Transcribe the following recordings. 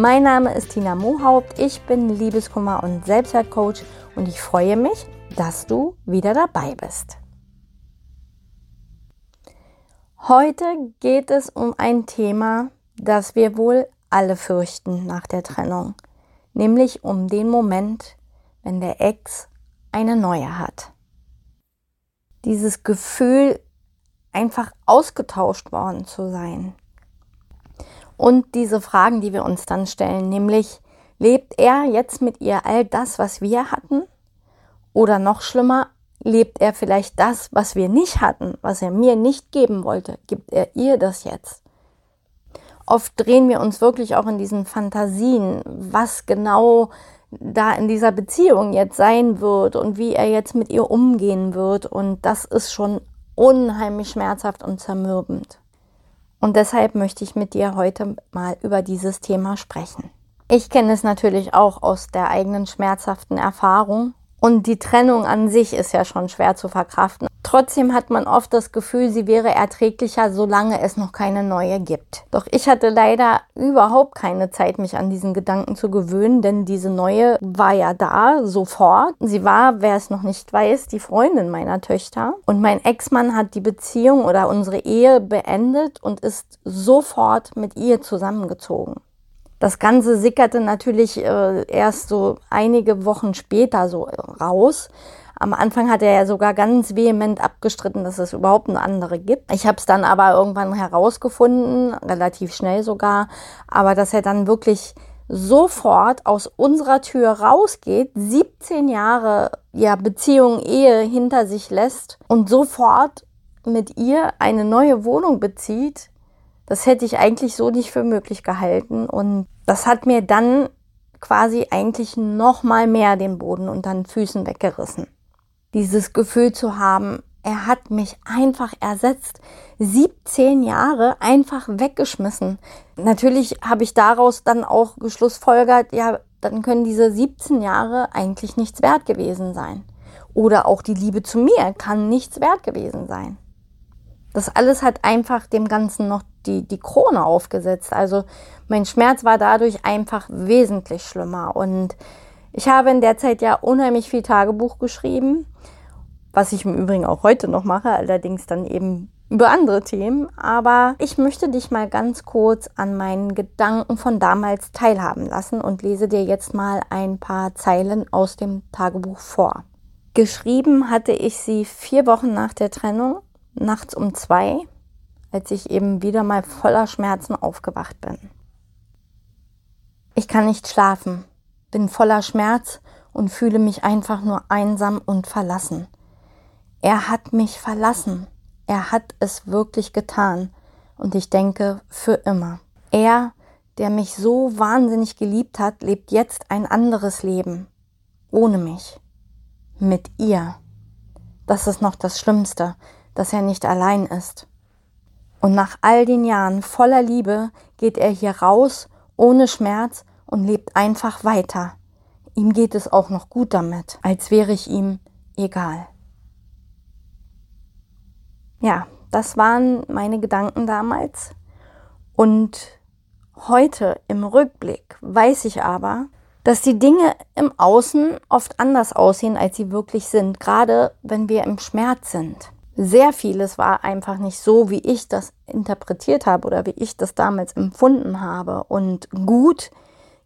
Mein Name ist Tina Mohaupt, ich bin Liebeskummer- und Selbstwertcoach und ich freue mich, dass du wieder dabei bist. Heute geht es um ein Thema, das wir wohl alle fürchten nach der Trennung, nämlich um den Moment, wenn der Ex eine neue hat. Dieses Gefühl, einfach ausgetauscht worden zu sein, und diese Fragen, die wir uns dann stellen, nämlich lebt er jetzt mit ihr all das, was wir hatten? Oder noch schlimmer, lebt er vielleicht das, was wir nicht hatten, was er mir nicht geben wollte? Gibt er ihr das jetzt? Oft drehen wir uns wirklich auch in diesen Fantasien, was genau da in dieser Beziehung jetzt sein wird und wie er jetzt mit ihr umgehen wird. Und das ist schon unheimlich schmerzhaft und zermürbend. Und deshalb möchte ich mit dir heute mal über dieses Thema sprechen. Ich kenne es natürlich auch aus der eigenen schmerzhaften Erfahrung und die Trennung an sich ist ja schon schwer zu verkraften. Trotzdem hat man oft das Gefühl, sie wäre erträglicher, solange es noch keine neue gibt. Doch ich hatte leider überhaupt keine Zeit, mich an diesen Gedanken zu gewöhnen, denn diese neue war ja da, sofort. Sie war, wer es noch nicht weiß, die Freundin meiner Töchter. Und mein Ex-Mann hat die Beziehung oder unsere Ehe beendet und ist sofort mit ihr zusammengezogen. Das Ganze sickerte natürlich äh, erst so einige Wochen später so raus. Am Anfang hat er ja sogar ganz vehement abgestritten, dass es überhaupt eine andere gibt. Ich habe es dann aber irgendwann herausgefunden, relativ schnell sogar, aber dass er dann wirklich sofort aus unserer Tür rausgeht, 17 Jahre ja, Beziehung, Ehe hinter sich lässt und sofort mit ihr eine neue Wohnung bezieht, das hätte ich eigentlich so nicht für möglich gehalten. Und das hat mir dann quasi eigentlich noch mal mehr den Boden unter den Füßen weggerissen. Dieses Gefühl zu haben, er hat mich einfach ersetzt. 17 Jahre einfach weggeschmissen. Natürlich habe ich daraus dann auch geschlussfolgert, ja, dann können diese 17 Jahre eigentlich nichts wert gewesen sein. Oder auch die Liebe zu mir kann nichts wert gewesen sein. Das alles hat einfach dem Ganzen noch die, die Krone aufgesetzt. Also mein Schmerz war dadurch einfach wesentlich schlimmer. Und ich habe in der Zeit ja unheimlich viel Tagebuch geschrieben, was ich im Übrigen auch heute noch mache, allerdings dann eben über andere Themen. Aber ich möchte dich mal ganz kurz an meinen Gedanken von damals teilhaben lassen und lese dir jetzt mal ein paar Zeilen aus dem Tagebuch vor. Geschrieben hatte ich sie vier Wochen nach der Trennung, nachts um zwei als ich eben wieder mal voller Schmerzen aufgewacht bin. Ich kann nicht schlafen, bin voller Schmerz und fühle mich einfach nur einsam und verlassen. Er hat mich verlassen. Er hat es wirklich getan. Und ich denke, für immer. Er, der mich so wahnsinnig geliebt hat, lebt jetzt ein anderes Leben. Ohne mich. Mit ihr. Das ist noch das Schlimmste, dass er nicht allein ist. Und nach all den Jahren voller Liebe geht er hier raus, ohne Schmerz und lebt einfach weiter. Ihm geht es auch noch gut damit, als wäre ich ihm egal. Ja, das waren meine Gedanken damals. Und heute im Rückblick weiß ich aber, dass die Dinge im Außen oft anders aussehen, als sie wirklich sind, gerade wenn wir im Schmerz sind sehr vieles war einfach nicht so, wie ich das interpretiert habe oder wie ich das damals empfunden habe. Und gut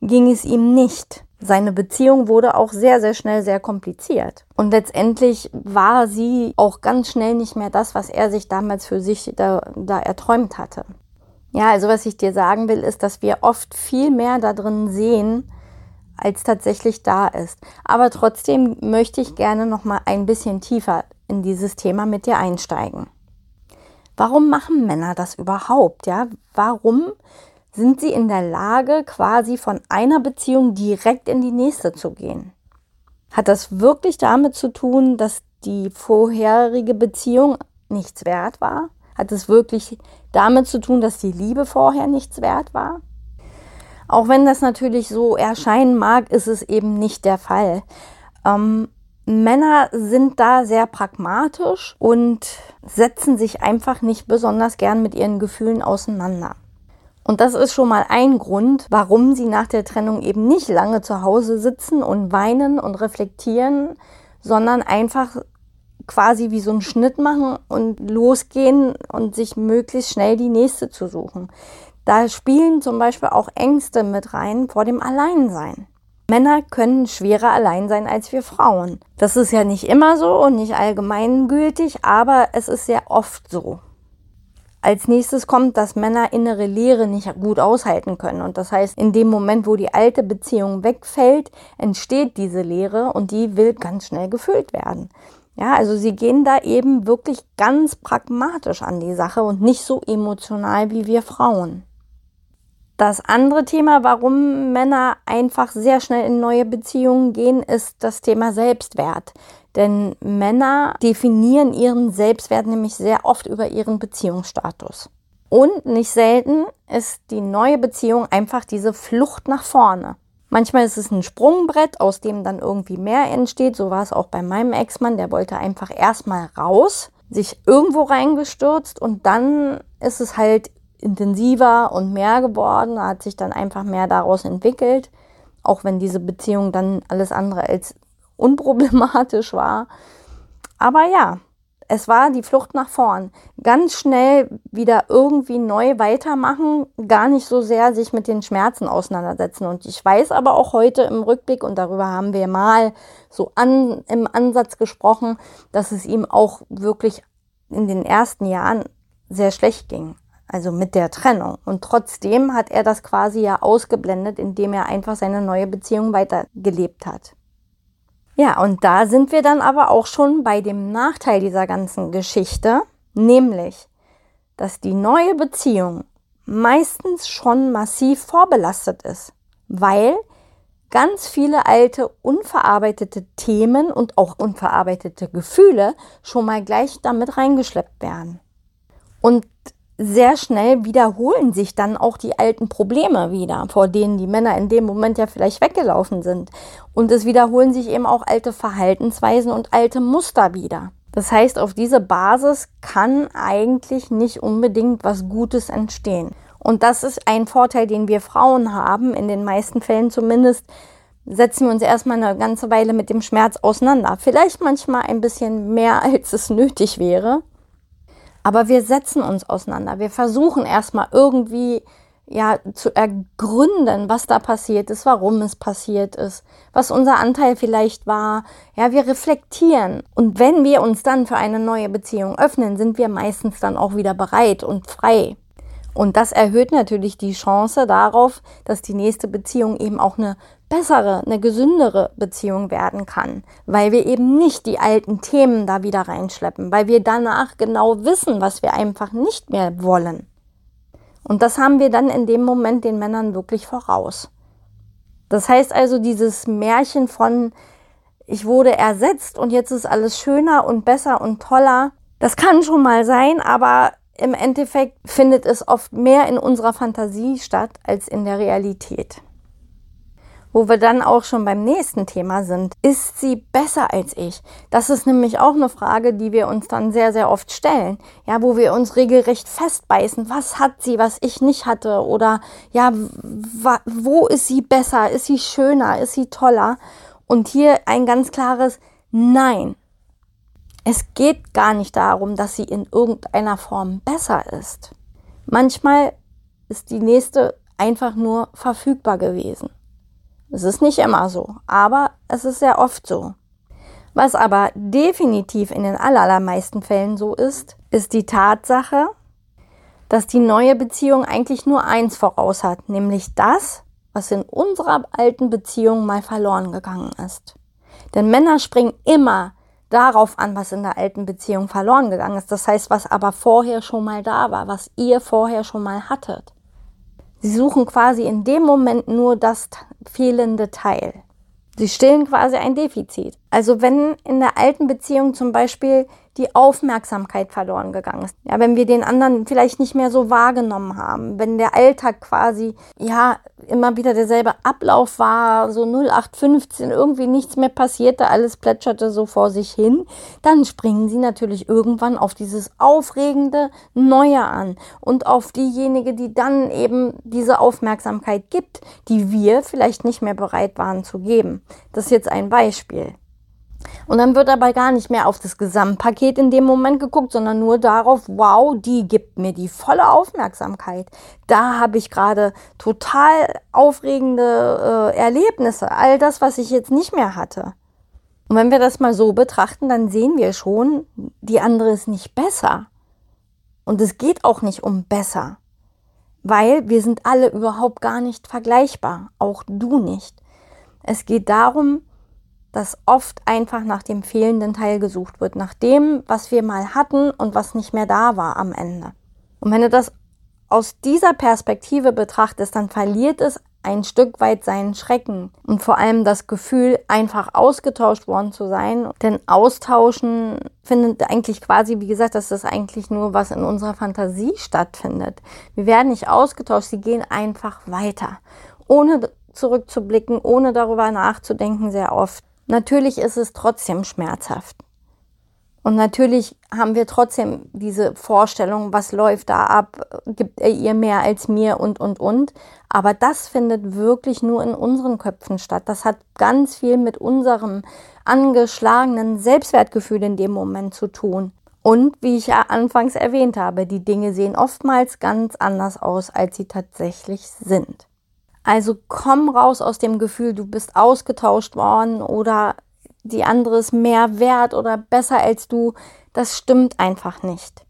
ging es ihm nicht. Seine Beziehung wurde auch sehr, sehr schnell sehr kompliziert. Und letztendlich war sie auch ganz schnell nicht mehr das, was er sich damals für sich da, da erträumt hatte. Ja, also was ich dir sagen will, ist, dass wir oft viel mehr da drin sehen, als tatsächlich da ist. Aber trotzdem möchte ich gerne noch mal ein bisschen tiefer in dieses Thema mit dir einsteigen. Warum machen Männer das überhaupt? Ja, warum sind sie in der Lage, quasi von einer Beziehung direkt in die nächste zu gehen. Hat das wirklich damit zu tun, dass die vorherige Beziehung nichts wert war? Hat es wirklich damit zu tun, dass die Liebe vorher nichts wert war? Auch wenn das natürlich so erscheinen mag, ist es eben nicht der Fall. Ähm, Männer sind da sehr pragmatisch und setzen sich einfach nicht besonders gern mit ihren Gefühlen auseinander. Und das ist schon mal ein Grund, warum sie nach der Trennung eben nicht lange zu Hause sitzen und weinen und reflektieren, sondern einfach quasi wie so einen Schnitt machen und losgehen und sich möglichst schnell die nächste zu suchen. Da spielen zum Beispiel auch Ängste mit rein vor dem Alleinsein. Männer können schwerer allein sein als wir Frauen. Das ist ja nicht immer so und nicht allgemeingültig, aber es ist sehr oft so. Als nächstes kommt, dass Männer innere Leere nicht gut aushalten können. Und das heißt, in dem Moment, wo die alte Beziehung wegfällt, entsteht diese Leere und die will ganz schnell gefüllt werden. Ja, also sie gehen da eben wirklich ganz pragmatisch an die Sache und nicht so emotional wie wir Frauen. Das andere Thema, warum Männer einfach sehr schnell in neue Beziehungen gehen, ist das Thema Selbstwert. Denn Männer definieren ihren Selbstwert nämlich sehr oft über ihren Beziehungsstatus. Und nicht selten ist die neue Beziehung einfach diese Flucht nach vorne. Manchmal ist es ein Sprungbrett, aus dem dann irgendwie mehr entsteht. So war es auch bei meinem Ex-Mann. Der wollte einfach erstmal raus, sich irgendwo reingestürzt und dann ist es halt intensiver und mehr geworden. Hat sich dann einfach mehr daraus entwickelt. Auch wenn diese Beziehung dann alles andere als unproblematisch war. Aber ja, es war die Flucht nach vorn. Ganz schnell wieder irgendwie neu weitermachen, gar nicht so sehr sich mit den Schmerzen auseinandersetzen. Und ich weiß aber auch heute im Rückblick, und darüber haben wir mal so an, im Ansatz gesprochen, dass es ihm auch wirklich in den ersten Jahren sehr schlecht ging. Also mit der Trennung. Und trotzdem hat er das quasi ja ausgeblendet, indem er einfach seine neue Beziehung weitergelebt hat. Ja, und da sind wir dann aber auch schon bei dem Nachteil dieser ganzen Geschichte, nämlich, dass die neue Beziehung meistens schon massiv vorbelastet ist, weil ganz viele alte unverarbeitete Themen und auch unverarbeitete Gefühle schon mal gleich damit reingeschleppt werden. Und sehr schnell wiederholen sich dann auch die alten Probleme wieder, vor denen die Männer in dem Moment ja vielleicht weggelaufen sind. Und es wiederholen sich eben auch alte Verhaltensweisen und alte Muster wieder. Das heißt, auf diese Basis kann eigentlich nicht unbedingt was Gutes entstehen. Und das ist ein Vorteil, den wir Frauen haben, in den meisten Fällen zumindest, setzen wir uns erstmal eine ganze Weile mit dem Schmerz auseinander. Vielleicht manchmal ein bisschen mehr, als es nötig wäre. Aber wir setzen uns auseinander. Wir versuchen erstmal irgendwie ja zu ergründen, was da passiert ist, warum es passiert ist, was unser Anteil vielleicht war. Ja, wir reflektieren. Und wenn wir uns dann für eine neue Beziehung öffnen, sind wir meistens dann auch wieder bereit und frei. Und das erhöht natürlich die Chance darauf, dass die nächste Beziehung eben auch eine bessere, eine gesündere Beziehung werden kann, weil wir eben nicht die alten Themen da wieder reinschleppen, weil wir danach genau wissen, was wir einfach nicht mehr wollen. Und das haben wir dann in dem Moment den Männern wirklich voraus. Das heißt also, dieses Märchen von ich wurde ersetzt und jetzt ist alles schöner und besser und toller, das kann schon mal sein, aber im Endeffekt findet es oft mehr in unserer Fantasie statt als in der Realität. Wo wir dann auch schon beim nächsten Thema sind. Ist sie besser als ich? Das ist nämlich auch eine Frage, die wir uns dann sehr, sehr oft stellen. Ja, wo wir uns regelrecht festbeißen. Was hat sie, was ich nicht hatte? Oder ja, wo ist sie besser? Ist sie schöner? Ist sie toller? Und hier ein ganz klares Nein. Es geht gar nicht darum, dass sie in irgendeiner Form besser ist. Manchmal ist die nächste einfach nur verfügbar gewesen. Es ist nicht immer so, aber es ist sehr oft so. Was aber definitiv in den allermeisten Fällen so ist, ist die Tatsache, dass die neue Beziehung eigentlich nur eins voraus hat, nämlich das, was in unserer alten Beziehung mal verloren gegangen ist. Denn Männer springen immer darauf an, was in der alten Beziehung verloren gegangen ist. Das heißt, was aber vorher schon mal da war, was ihr vorher schon mal hattet. Sie suchen quasi in dem Moment nur das fehlende Teil. Sie stillen quasi ein Defizit. Also wenn in der alten Beziehung zum Beispiel die Aufmerksamkeit verloren gegangen ist. Ja, wenn wir den anderen vielleicht nicht mehr so wahrgenommen haben, wenn der Alltag quasi, ja, immer wieder derselbe Ablauf war, so 0815, irgendwie nichts mehr passierte, alles plätscherte so vor sich hin, dann springen sie natürlich irgendwann auf dieses aufregende Neue an und auf diejenige, die dann eben diese Aufmerksamkeit gibt, die wir vielleicht nicht mehr bereit waren zu geben. Das ist jetzt ein Beispiel. Und dann wird aber gar nicht mehr auf das Gesamtpaket in dem Moment geguckt, sondern nur darauf, wow, die gibt mir die volle Aufmerksamkeit. Da habe ich gerade total aufregende äh, Erlebnisse, all das, was ich jetzt nicht mehr hatte. Und wenn wir das mal so betrachten, dann sehen wir schon, die andere ist nicht besser. Und es geht auch nicht um besser, weil wir sind alle überhaupt gar nicht vergleichbar, auch du nicht. Es geht darum, dass oft einfach nach dem fehlenden Teil gesucht wird, nach dem, was wir mal hatten und was nicht mehr da war am Ende. Und wenn du das aus dieser Perspektive betrachtest, dann verliert es ein Stück weit seinen Schrecken und vor allem das Gefühl, einfach ausgetauscht worden zu sein. Denn Austauschen findet eigentlich quasi, wie gesagt, das ist eigentlich nur, was in unserer Fantasie stattfindet. Wir werden nicht ausgetauscht, sie gehen einfach weiter, ohne zurückzublicken, ohne darüber nachzudenken, sehr oft. Natürlich ist es trotzdem schmerzhaft. Und natürlich haben wir trotzdem diese Vorstellung, was läuft da ab, gibt er ihr mehr als mir und, und, und. Aber das findet wirklich nur in unseren Köpfen statt. Das hat ganz viel mit unserem angeschlagenen Selbstwertgefühl in dem Moment zu tun. Und wie ich ja anfangs erwähnt habe, die Dinge sehen oftmals ganz anders aus, als sie tatsächlich sind. Also komm raus aus dem Gefühl, du bist ausgetauscht worden oder die andere ist mehr wert oder besser als du. Das stimmt einfach nicht.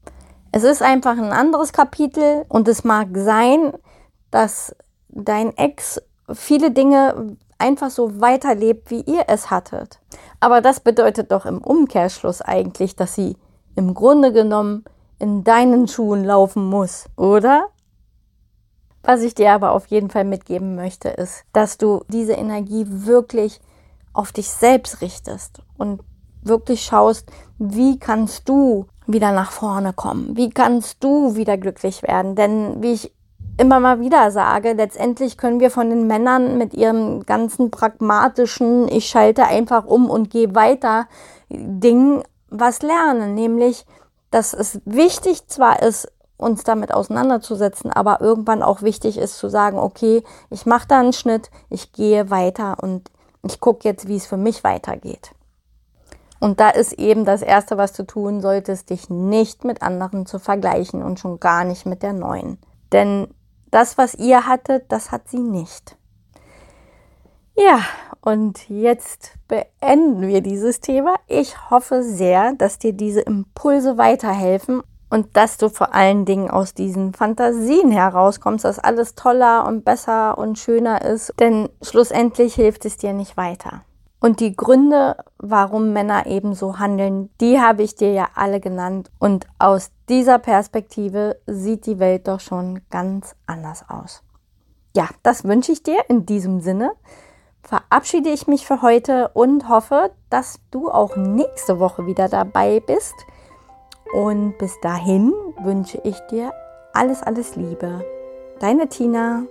Es ist einfach ein anderes Kapitel und es mag sein, dass dein Ex viele Dinge einfach so weiterlebt, wie ihr es hattet. Aber das bedeutet doch im Umkehrschluss eigentlich, dass sie im Grunde genommen in deinen Schuhen laufen muss, oder? Was ich dir aber auf jeden Fall mitgeben möchte, ist, dass du diese Energie wirklich auf dich selbst richtest und wirklich schaust, wie kannst du wieder nach vorne kommen? Wie kannst du wieder glücklich werden? Denn wie ich immer mal wieder sage, letztendlich können wir von den Männern mit ihrem ganzen pragmatischen, ich schalte einfach um und gehe weiter Ding was lernen, nämlich dass es wichtig zwar ist, uns damit auseinanderzusetzen, aber irgendwann auch wichtig ist zu sagen, okay, ich mache da einen Schnitt, ich gehe weiter und ich gucke jetzt, wie es für mich weitergeht. Und da ist eben das Erste, was du tun solltest, dich nicht mit anderen zu vergleichen und schon gar nicht mit der neuen. Denn das, was ihr hattet, das hat sie nicht. Ja, und jetzt beenden wir dieses Thema. Ich hoffe sehr, dass dir diese Impulse weiterhelfen und dass du vor allen Dingen aus diesen Fantasien herauskommst, dass alles toller und besser und schöner ist, denn schlussendlich hilft es dir nicht weiter. Und die Gründe, warum Männer eben so handeln, die habe ich dir ja alle genannt. Und aus dieser Perspektive sieht die Welt doch schon ganz anders aus. Ja, das wünsche ich dir in diesem Sinne. Verabschiede ich mich für heute und hoffe, dass du auch nächste Woche wieder dabei bist und bis dahin wünsche ich dir alles, alles Liebe. Deine Tina.